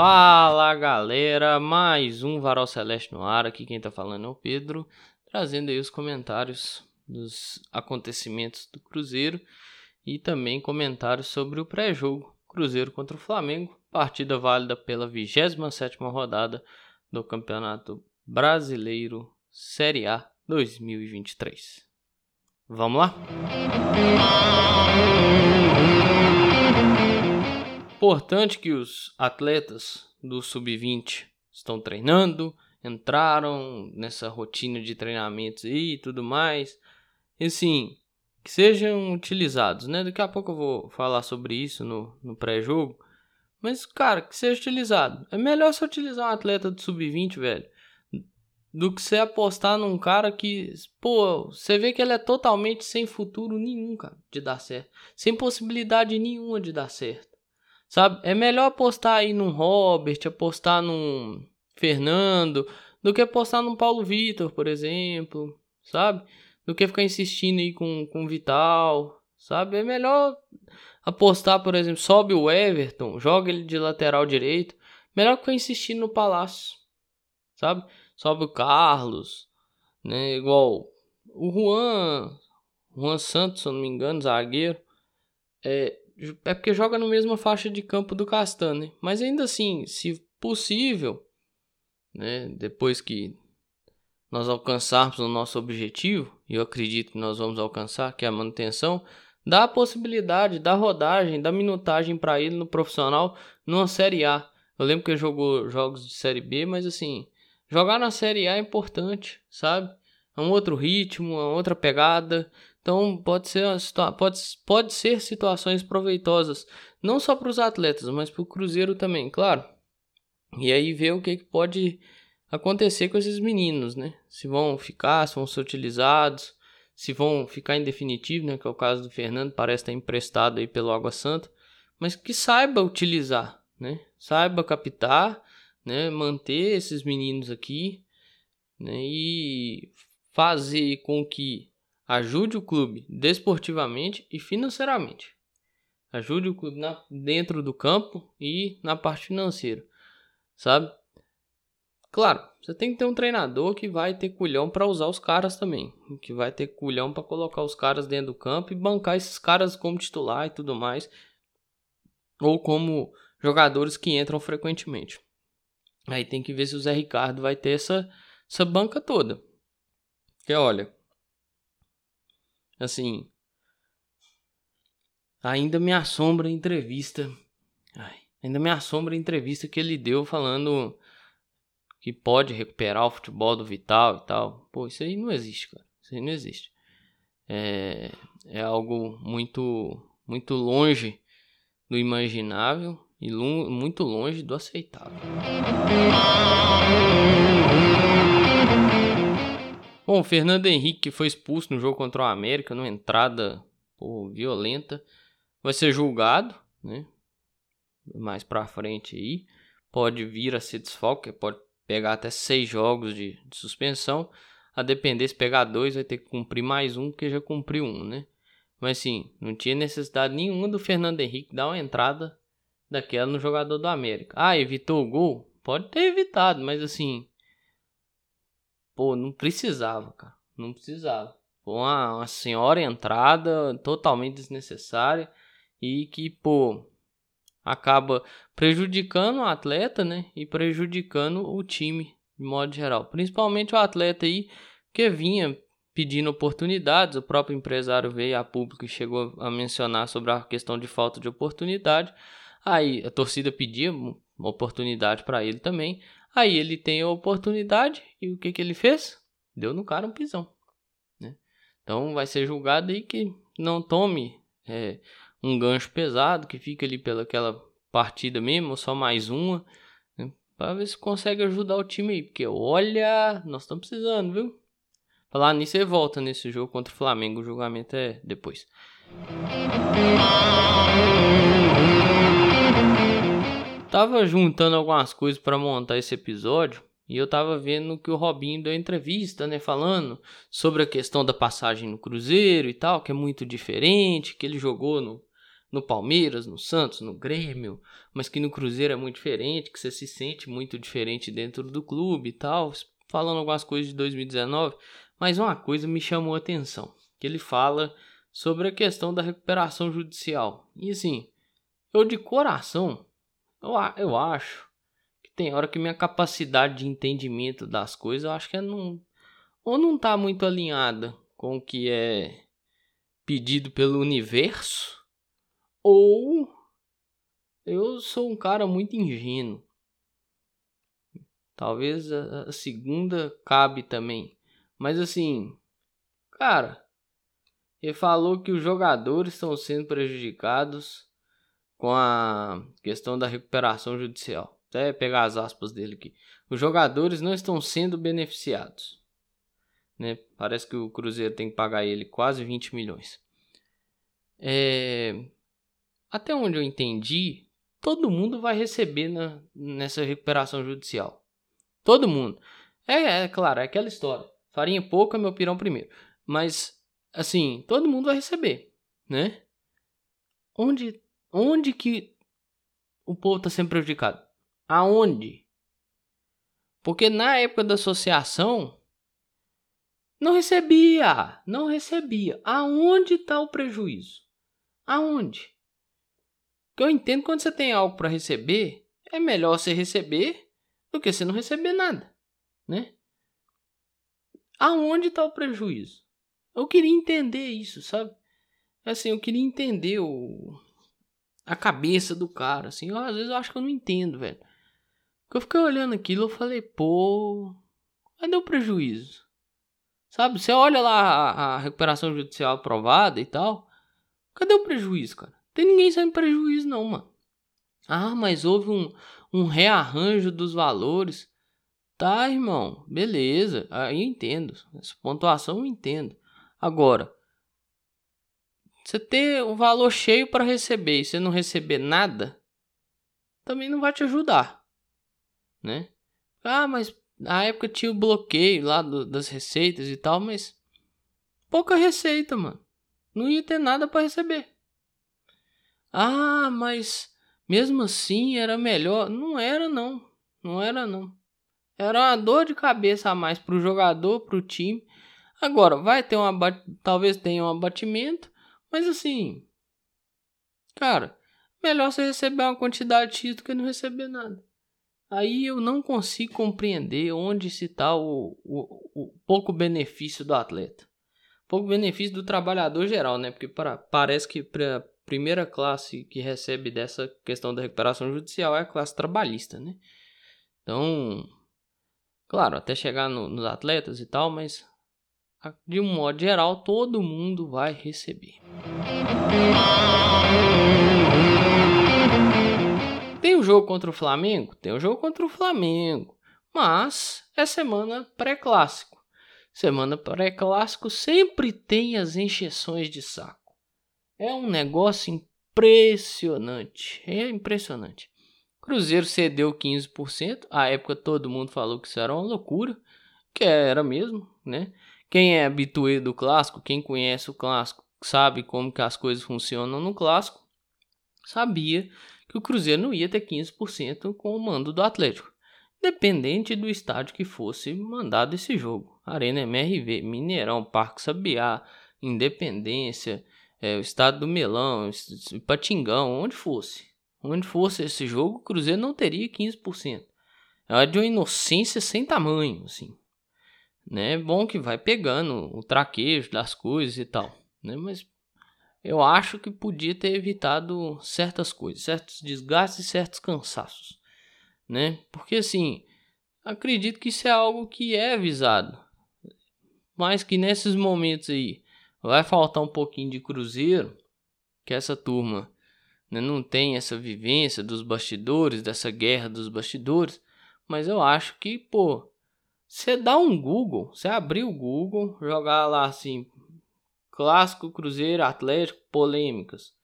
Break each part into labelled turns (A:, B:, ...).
A: Fala galera, mais um Varal Celeste no ar. Aqui quem tá falando é o Pedro, trazendo aí os comentários dos acontecimentos do Cruzeiro e também comentários sobre o pré-jogo Cruzeiro contra o Flamengo, partida válida pela 27ª rodada do Campeonato Brasileiro Série A 2023. Vamos lá? Importante que os atletas do sub-20 estão treinando, entraram nessa rotina de treinamentos e tudo mais. E assim, que sejam utilizados, né? Daqui a pouco eu vou falar sobre isso no, no pré-jogo. Mas, cara, que seja utilizado. É melhor você utilizar um atleta do sub-20, velho do que você apostar num cara que, pô, você vê que ele é totalmente sem futuro nenhum, cara, de dar certo. Sem possibilidade nenhuma de dar certo. Sabe? É melhor apostar aí num Robert, apostar num Fernando, do que apostar num Paulo Vitor, por exemplo, sabe? Do que ficar insistindo aí com com Vital, sabe? É melhor apostar, por exemplo, sobe o Everton, joga ele de lateral direito, melhor que ficar insistindo no Palácio, sabe? sobe o Carlos, né? Igual o Juan, Juan Santos, se eu não me engano, zagueiro, é, é porque joga na mesma faixa de campo do Castanho, né? Mas ainda assim, se possível, né? Depois que nós alcançarmos o nosso objetivo, e eu acredito que nós vamos alcançar, que é a manutenção, dá a possibilidade da rodagem, da minutagem para ele no profissional numa Série A. Eu lembro que ele jogou jogos de Série B, mas assim, Jogar na Série A é importante, sabe? É um outro ritmo, é outra pegada. Então pode ser, pode, pode ser situações proveitosas, não só para os atletas, mas para o Cruzeiro também, claro. E aí ver o que, que pode acontecer com esses meninos, né? Se vão ficar, se vão ser utilizados, se vão ficar em definitivo, né? Que é o caso do Fernando, parece estar emprestado aí pelo Água Santa, mas que saiba utilizar, né? Saiba captar né, manter esses meninos aqui né, e fazer com que ajude o clube desportivamente e financeiramente. Ajude o clube na, dentro do campo e na parte financeira, sabe? Claro, você tem que ter um treinador que vai ter culhão para usar os caras também, que vai ter culhão para colocar os caras dentro do campo e bancar esses caras como titular e tudo mais, ou como jogadores que entram frequentemente. Aí tem que ver se o Zé Ricardo vai ter essa, essa banca toda. Porque olha, assim, ainda me assombra a entrevista. Ai, ainda me assombra a entrevista que ele deu falando que pode recuperar o futebol do Vital e tal. Pô, isso aí não existe, cara. Isso aí não existe. É, é algo muito, muito longe do imaginável e muito longe do aceitável. Bom, o Fernando Henrique foi expulso no jogo contra o América, numa entrada pô, violenta, vai ser julgado, né? Mais pra frente aí, pode vir a ser desfalque, pode pegar até seis jogos de, de suspensão. A depender se pegar dois, vai ter que cumprir mais um, porque já cumpriu um, né? Mas sim, não tinha necessidade nenhuma do Fernando Henrique dar uma entrada daquela no jogador do América. Ah, evitou o gol? Pode ter evitado, mas assim. Pô, não precisava, cara. Não precisava. Foi uma, uma senhora entrada totalmente desnecessária e que, pô, acaba prejudicando o atleta, né? E prejudicando o time de modo geral. Principalmente o atleta aí que vinha pedindo oportunidades. O próprio empresário veio a público e chegou a mencionar sobre a questão de falta de oportunidade. Aí a torcida pedia oportunidade para ele também. Aí ele tem a oportunidade e o que, que ele fez? Deu no cara um pisão. Né? Então vai ser julgado aí que não tome é, um gancho pesado, que fica ali pelaquela partida mesmo, só mais uma. Né? Para ver se consegue ajudar o time aí. Porque olha, nós estamos precisando, viu? Falar nisso, você volta nesse jogo contra o Flamengo. O julgamento é depois. Tava juntando algumas coisas para montar esse episódio e eu tava vendo que o Robinho deu entrevista, né, falando sobre a questão da passagem no Cruzeiro e tal, que é muito diferente, que ele jogou no no Palmeiras, no Santos, no Grêmio, mas que no Cruzeiro é muito diferente, que você se sente muito diferente dentro do clube e tal, falando algumas coisas de 2019, mas uma coisa me chamou a atenção, que ele fala sobre a questão da recuperação judicial. E assim, eu de coração, eu, eu acho que tem hora que minha capacidade de entendimento das coisas, eu acho que é não, ou não tá muito alinhada com o que é pedido pelo universo, ou eu sou um cara muito ingênuo. Talvez a, a segunda cabe também. Mas assim, cara, ele falou que os jogadores estão sendo prejudicados com a questão da recuperação judicial. Até pegar as aspas dele aqui. Os jogadores não estão sendo beneficiados. Né? Parece que o Cruzeiro tem que pagar ele quase 20 milhões. É... Até onde eu entendi, todo mundo vai receber na, nessa recuperação judicial. Todo mundo. É, é claro, é aquela história. Farinha pouca, meu pirão primeiro. Mas, assim, todo mundo vai receber, né? Onde, onde que o povo está sendo prejudicado? Aonde? Porque na época da associação, não recebia, não recebia. Aonde está o prejuízo? Aonde? Que eu entendo quando você tem algo para receber, é melhor você receber do que você não receber nada, né? Aonde está o prejuízo? Eu queria entender isso, sabe? Assim, eu queria entender o a cabeça do cara, assim. Eu, às vezes eu acho que eu não entendo, velho. Porque eu fiquei olhando aquilo, eu falei, pô, cadê o prejuízo? Sabe? Você olha lá a, a recuperação judicial aprovada e tal. Cadê o prejuízo, cara? Tem ninguém sem prejuízo, não, mano. Ah, mas houve um, um rearranjo dos valores. Tá, irmão, beleza. Aí eu entendo. Essa pontuação eu entendo. Agora, você ter o valor cheio para receber e você não receber nada, também não vai te ajudar, né? Ah, mas na época tinha o bloqueio lá do, das receitas e tal, mas pouca receita, mano. Não ia ter nada para receber. Ah, mas mesmo assim era melhor. Não era, não. Não era, não. Era uma dor de cabeça a mais pro jogador, pro time. Agora, vai ter um abat... talvez tenha um abatimento, mas assim, cara, melhor você receber uma quantidade X do que não receber nada. Aí eu não consigo compreender onde se está o, o, o, pouco benefício do atleta. Pouco benefício do trabalhador geral, né? Porque para, parece que para primeira classe que recebe dessa questão da recuperação judicial é a classe trabalhista, né? Então, claro, até chegar no, nos atletas e tal, mas de um modo geral todo mundo vai receber. Tem o jogo contra o Flamengo? Tem o jogo contra o Flamengo, mas é semana pré-clássico. Semana pré-clássico sempre tem as encheções de saco. É um negócio impressionante. É impressionante. Cruzeiro cedeu 15%. À época todo mundo falou que isso era uma loucura. Que era mesmo, né? Quem é habituê do clássico, quem conhece o clássico, sabe como que as coisas funcionam no clássico, sabia que o Cruzeiro não ia ter 15% com o mando do Atlético. Dependente do estádio que fosse mandado esse jogo. Arena MRV, Mineirão, Parque Sabiá, Independência, é, o estado do Melão, Patingão, onde fosse. Onde fosse esse jogo, o Cruzeiro não teria 15%. É de uma inocência sem tamanho, assim. Né? É bom que vai pegando o traquejo das coisas e tal, né? Mas eu acho que podia ter evitado certas coisas, certos desgastes e certos cansaços, né? Porque assim, acredito que isso é algo que é avisado, mas que nesses momentos aí Vai faltar um pouquinho de Cruzeiro, que essa turma né, não tem essa vivência dos bastidores, dessa guerra dos bastidores. Mas eu acho que, pô, você dá um Google, você abrir o Google, jogar lá assim, clássico Cruzeiro Atlético, polêmicas,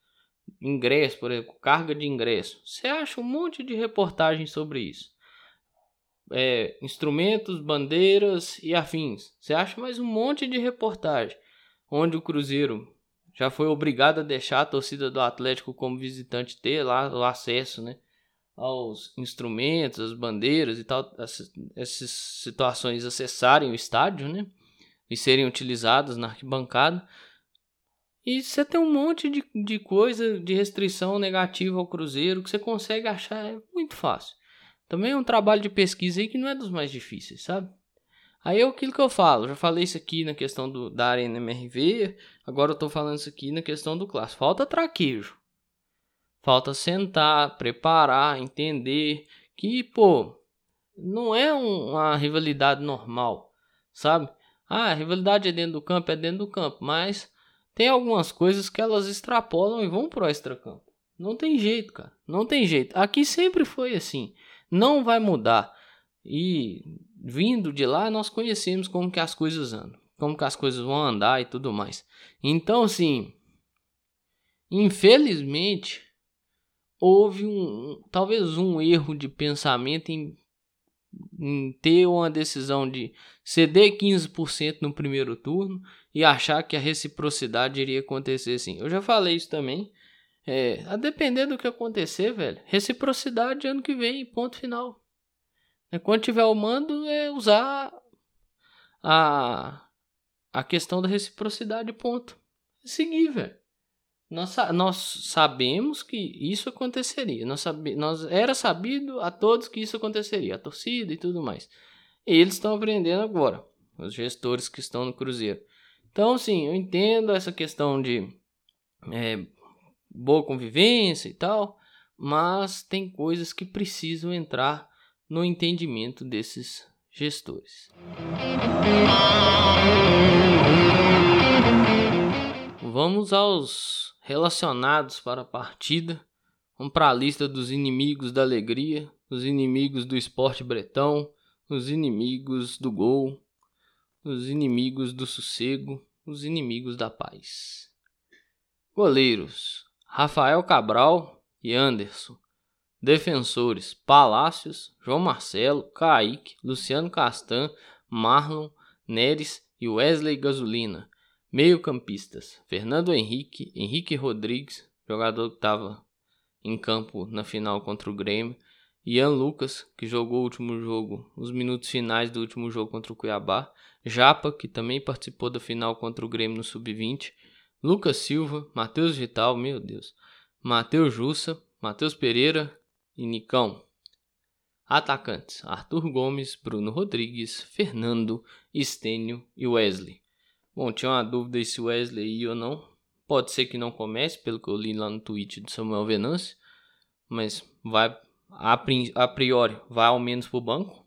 A: ingresso, por exemplo, carga de ingresso. Você acha um monte de reportagens sobre isso. É, instrumentos, bandeiras e afins. Você acha mais um monte de reportagem onde o Cruzeiro já foi obrigado a deixar a torcida do Atlético como visitante ter lá o acesso, né? Aos instrumentos, as bandeiras e tal, essas situações acessarem o estádio, né? E serem utilizadas na arquibancada. E você tem um monte de, de coisa de restrição negativa ao Cruzeiro que você consegue achar é muito fácil. Também é um trabalho de pesquisa aí que não é dos mais difíceis, sabe? Aí é aquilo que eu falo, já falei isso aqui na questão do, da Arena MRV, agora eu tô falando isso aqui na questão do clássico. Falta traquejo. Falta sentar, preparar, entender que, pô, não é um, uma rivalidade normal, sabe? Ah, a rivalidade é dentro do campo, é dentro do campo, mas tem algumas coisas que elas extrapolam e vão pro extracampo. Não tem jeito, cara. Não tem jeito. Aqui sempre foi assim. Não vai mudar. E vindo de lá, nós conhecemos como que as coisas andam, como que as coisas vão andar e tudo mais. Então, assim, infelizmente, houve um, talvez um erro de pensamento em, em ter uma decisão de ceder 15% no primeiro turno e achar que a reciprocidade iria acontecer assim. Eu já falei isso também. É, a depender do que acontecer, velho, reciprocidade ano que vem, ponto final. É, quando tiver o mando, é usar a, a questão da reciprocidade, ponto. Seguir, velho. Nós, nós sabemos que isso aconteceria. Nós, sabe, nós era sabido a todos que isso aconteceria, a torcida e tudo mais. E eles estão aprendendo agora, os gestores que estão no Cruzeiro. Então, sim, eu entendo essa questão de é, boa convivência e tal, mas tem coisas que precisam entrar no entendimento desses gestores. Vamos aos relacionados para a partida. Vamos para a lista dos inimigos da alegria, os inimigos do esporte bretão, os inimigos do gol, os inimigos do sossego, os inimigos da paz. Goleiros: Rafael Cabral e Anderson. Defensores: Palácios, João Marcelo, Kaique, Luciano Castan, Marlon, Neres e Wesley Gasolina. Meio-campistas: Fernando Henrique, Henrique Rodrigues, jogador que estava em campo na final contra o Grêmio, Ian Lucas, que jogou o último jogo, os minutos finais do último jogo contra o Cuiabá, Japa, que também participou da final contra o Grêmio no Sub-20, Lucas Silva, Matheus Vital, meu Deus, Matheus Jussa, Matheus Pereira, e Nicão. Atacantes: Arthur Gomes, Bruno Rodrigues, Fernando, Estênio e Wesley. Bom, tinha uma dúvida se Wesley ia ou não. Pode ser que não comece, pelo que eu li lá no tweet do Samuel Venâncio, mas vai a priori vai ao menos para o banco.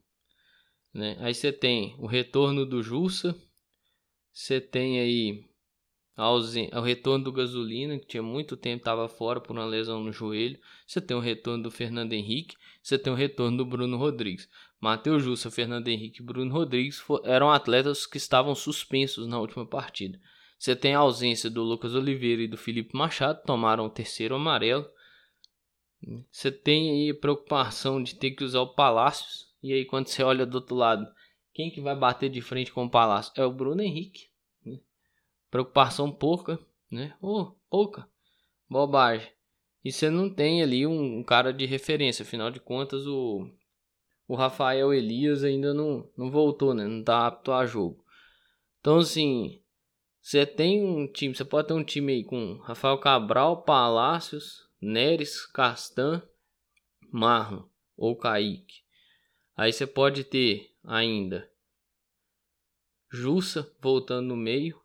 A: Né? Aí você tem o retorno do Jussa, você tem aí o retorno do Gasolina, que tinha muito tempo estava fora por uma lesão no joelho. Você tem o retorno do Fernando Henrique, você tem o retorno do Bruno Rodrigues. Matheus Jussa, Fernando Henrique e Bruno Rodrigues eram atletas que estavam suspensos na última partida. Você tem a ausência do Lucas Oliveira e do Felipe Machado, tomaram o terceiro amarelo. Você tem aí a preocupação de ter que usar o Palácios. E aí quando você olha do outro lado, quem que vai bater de frente com o Palácio? É o Bruno Henrique preocupação pouca, né? Oh, pouca, bobagem. E você não tem ali um, cara de referência, afinal de contas o, o Rafael Elias ainda não, não voltou, né? Não tá apto a jogo. Então assim, você tem um time, você pode ter um time aí com Rafael Cabral, Palácios, Neres, Castan, Marlon ou Kaique. Aí você pode ter ainda Jussa voltando no meio,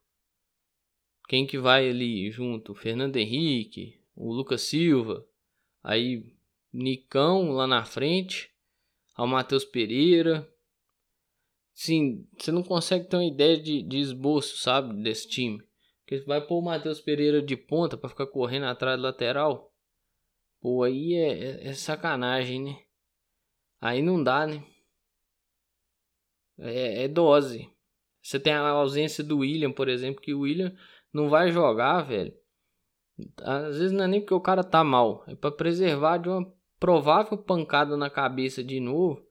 A: quem que vai ali junto? Fernando Henrique, o Lucas Silva, aí Nicão lá na frente, ao Matheus Pereira. Sim, você não consegue ter uma ideia de, de esboço, sabe, desse time. Porque vai pôr o Matheus Pereira de ponta para ficar correndo atrás do lateral. Pô, aí é, é, é, sacanagem, né? Aí não dá, né? É, é dose. Você tem a ausência do William, por exemplo, que o William não vai jogar, velho. Às vezes não é nem porque o cara tá mal, é para preservar de uma provável pancada na cabeça de novo.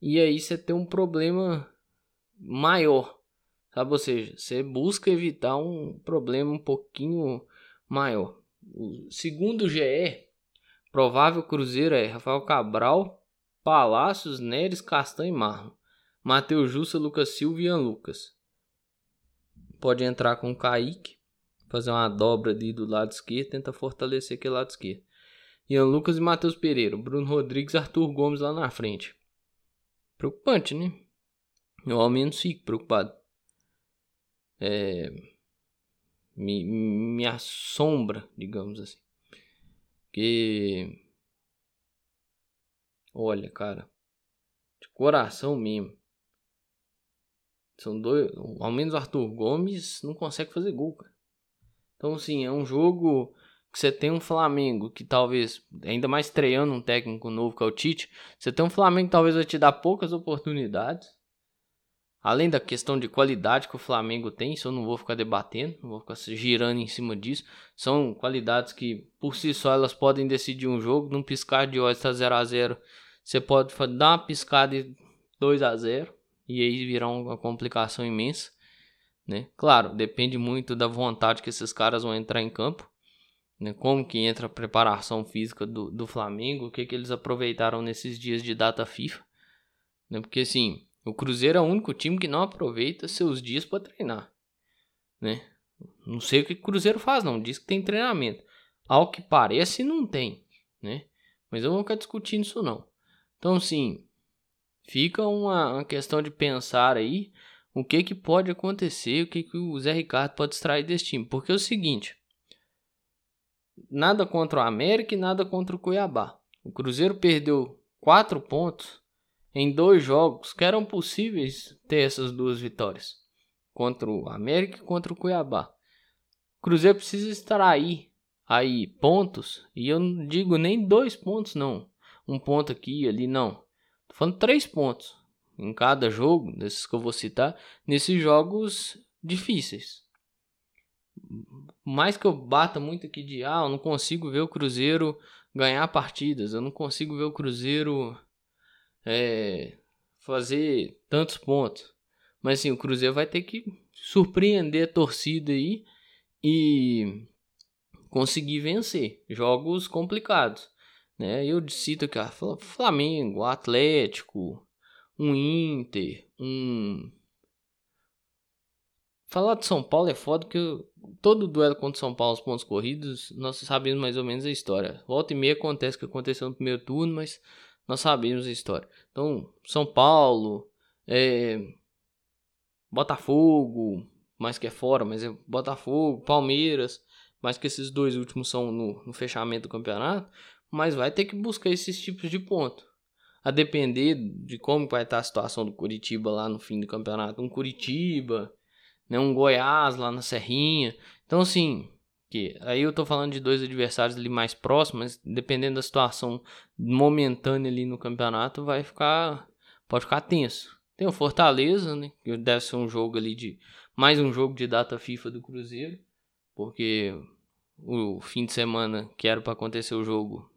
A: E aí você tem um problema maior, sabe? Ou seja, você busca evitar um problema um pouquinho maior. O segundo GE, provável Cruzeiro é Rafael Cabral, Palácios, Neres, Castanho e Marlon. Matheus Jussa, Lucas Silva e Ian Lucas. Pode entrar com o Kaique, fazer uma dobra ali do lado esquerdo, tenta fortalecer aquele lado esquerdo. Ian Lucas e Matheus Pereira, Bruno Rodrigues Arthur Gomes lá na frente. Preocupante, né? Eu ao menos fico preocupado. É, me, me assombra, digamos assim. Que. Olha, cara. De coração mesmo. São dois. Ao menos o Arthur Gomes não consegue fazer gol, cara. Então, assim, é um jogo você tem um Flamengo que talvez, ainda mais estreando um técnico novo que é o Tite, você tem um Flamengo que talvez vai te dar poucas oportunidades. Além da questão de qualidade que o Flamengo tem, isso eu não vou ficar debatendo, não vou ficar girando em cima disso. São qualidades que, por si só, elas podem decidir um jogo. Num piscar de olhos, está 0 a 0 Você pode dar uma piscada e 2 a 0 E aí virar uma complicação imensa. Né? Claro, depende muito da vontade que esses caras vão entrar em campo. Né? Como que entra a preparação física do, do Flamengo. O que, que eles aproveitaram nesses dias de data FIFA. Né? Porque assim o Cruzeiro é o único time que não aproveita seus dias para treinar, né? Não sei o que o Cruzeiro faz não, diz que tem treinamento. Ao que parece não tem, né? Mas eu não ficar discutindo isso não. Então sim, fica uma, uma questão de pensar aí o que que pode acontecer, o que que o Zé Ricardo pode extrair desse time, porque é o seguinte, nada contra o América e nada contra o Cuiabá. O Cruzeiro perdeu quatro pontos em dois jogos que eram possíveis ter essas duas vitórias contra o América e contra o Cuiabá. O Cruzeiro precisa estar aí, pontos, e eu não digo nem dois pontos não, um ponto aqui ali não. Tô falando três pontos em cada jogo, desses que eu vou citar, nesses jogos difíceis. Mais que eu bata muito aqui de ah, eu não consigo ver o Cruzeiro ganhar partidas, eu não consigo ver o Cruzeiro é, fazer tantos pontos. Mas assim, o Cruzeiro vai ter que surpreender a torcida aí e conseguir vencer jogos complicados. Né? Eu cito aqui ó, Flamengo, Atlético, um Inter, um. Falar de São Paulo é foda porque todo duelo contra São Paulo, os pontos corridos, nós sabemos mais ou menos a história. Volta e meia acontece o que aconteceu no primeiro turno, mas nós sabemos a história. Então, São Paulo, é, Botafogo, mais que é fora, mas é Botafogo, Palmeiras, mais que esses dois últimos são no, no fechamento do campeonato, mas vai ter que buscar esses tipos de ponto. A depender de como vai estar a situação do Curitiba lá no fim do campeonato. Um Curitiba, né, um Goiás lá na Serrinha. Então, assim, que aí eu tô falando de dois adversários ali mais próximos, dependendo da situação momentânea ali no campeonato, vai ficar pode ficar tenso. Tem o Fortaleza, né, que deve ser um jogo ali de mais um jogo de data FIFA do Cruzeiro, porque o fim de semana que era para acontecer o jogo,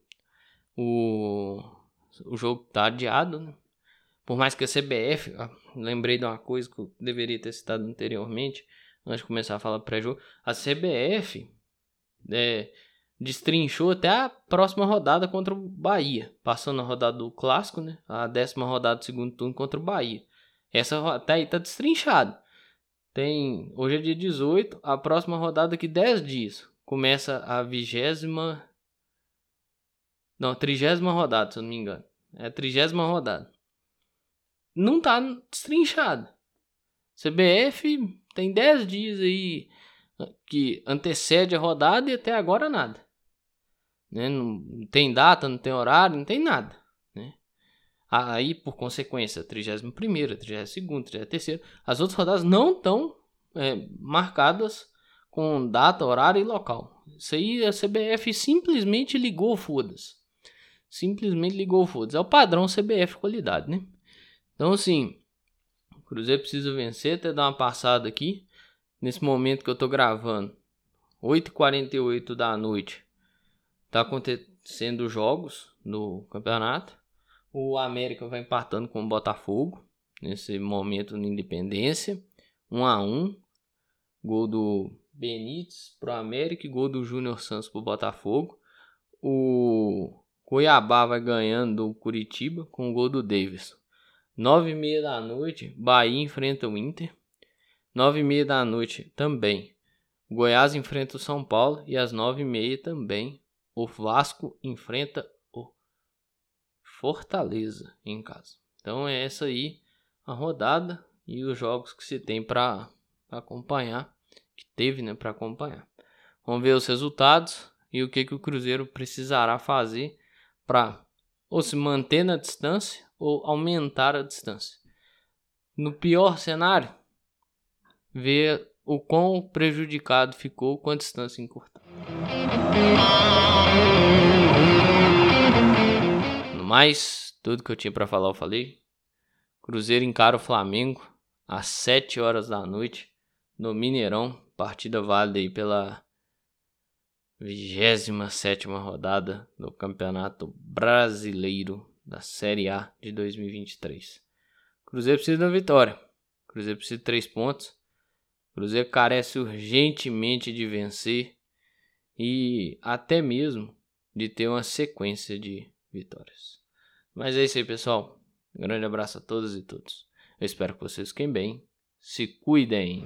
A: o o jogo tá adiado, né? Por mais que a CBF, ó, lembrei de uma coisa que eu deveria ter citado anteriormente, antes de começar a falar pré-jogo, a CBF é, destrinchou até a próxima rodada contra o Bahia, passando a rodada do clássico, né? A décima rodada do segundo turno contra o Bahia. Essa até aí tá destrinchado. Tem, hoje é dia 18, a próxima rodada daqui 10 dias. Começa a vigésima Não, trigésima rodada, se eu não me engano. É a trigésima rodada. Não tá destrinchado. CBF tem 10 dias aí que antecede a rodada e até agora nada. Né? Não tem data, não tem horário, não tem nada. Né? Aí, por consequência, 31, 32, 33, as outras rodadas não estão é, marcadas com data, horário e local. Isso aí a CBF simplesmente ligou foda-se. Simplesmente ligou foda-se. É o padrão CBF qualidade, né? Então, assim, o Cruzeiro precisa vencer, até dar uma passada aqui nesse momento que eu tô gravando, 8h48 da noite, tá acontecendo jogos no campeonato. O América vai empatando com o Botafogo nesse momento na Independência, 1 a 1. Gol do Benítez pro América e gol do Júnior Santos pro Botafogo. O Cuiabá vai ganhando do Curitiba com o gol do Davis. Nove e meia da noite, Bahia enfrenta o Inter. Nove e meia da noite também. Goiás enfrenta o São Paulo e às nove e meia também o Vasco enfrenta o Fortaleza em casa. Então é essa aí a rodada e os jogos que se tem para acompanhar, que teve, né, para acompanhar. Vamos ver os resultados e o que que o Cruzeiro precisará fazer para ou se manter na distância ou aumentar a distância. No pior cenário, ver o quão prejudicado ficou com a distância encurtada. No mais, tudo que eu tinha para falar eu falei. Cruzeiro encara o Flamengo às 7 horas da noite no Mineirão, partida válida aí pela 27 rodada do Campeonato Brasileiro da Série A de 2023. Cruzeiro precisa da vitória. Cruzeiro precisa de 3 pontos. Cruzeiro carece urgentemente de vencer e até mesmo de ter uma sequência de vitórias. Mas é isso aí, pessoal. Um grande abraço a todas e todos. Eu espero que vocês fiquem bem. Se cuidem.